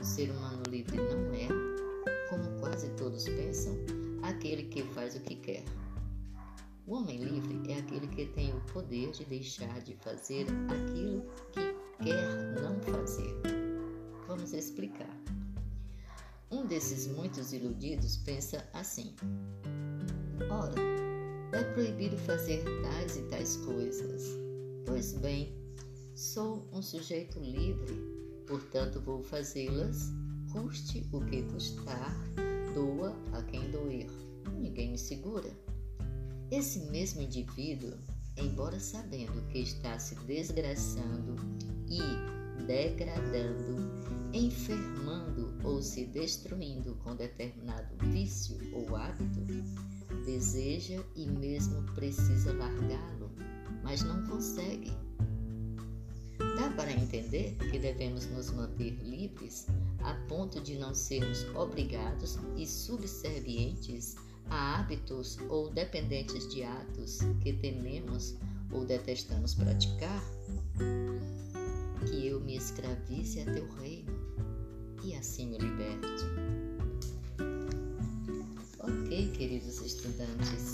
O ser humano livre não é, como quase todos pensam, aquele que faz o que quer. O homem livre é aquele que tem o poder de deixar de fazer aquilo que quer não fazer. Vamos explicar. Um desses muitos iludidos pensa assim: Ora, é proibido fazer tais e tais coisas. Pois bem, sou um sujeito livre portanto vou fazê-las, custe o que custar, doa a quem doer. Ninguém me segura. Esse mesmo indivíduo, embora sabendo que está se desgraçando e degradando, enfermando ou se destruindo com determinado vício ou hábito, deseja e mesmo precisa largá-lo, para entender que devemos nos manter livres a ponto de não sermos obrigados e subservientes a hábitos ou dependentes de atos que tememos ou detestamos praticar? Que eu me escravize a teu reino e assim me liberte. Ok, queridos estudantes,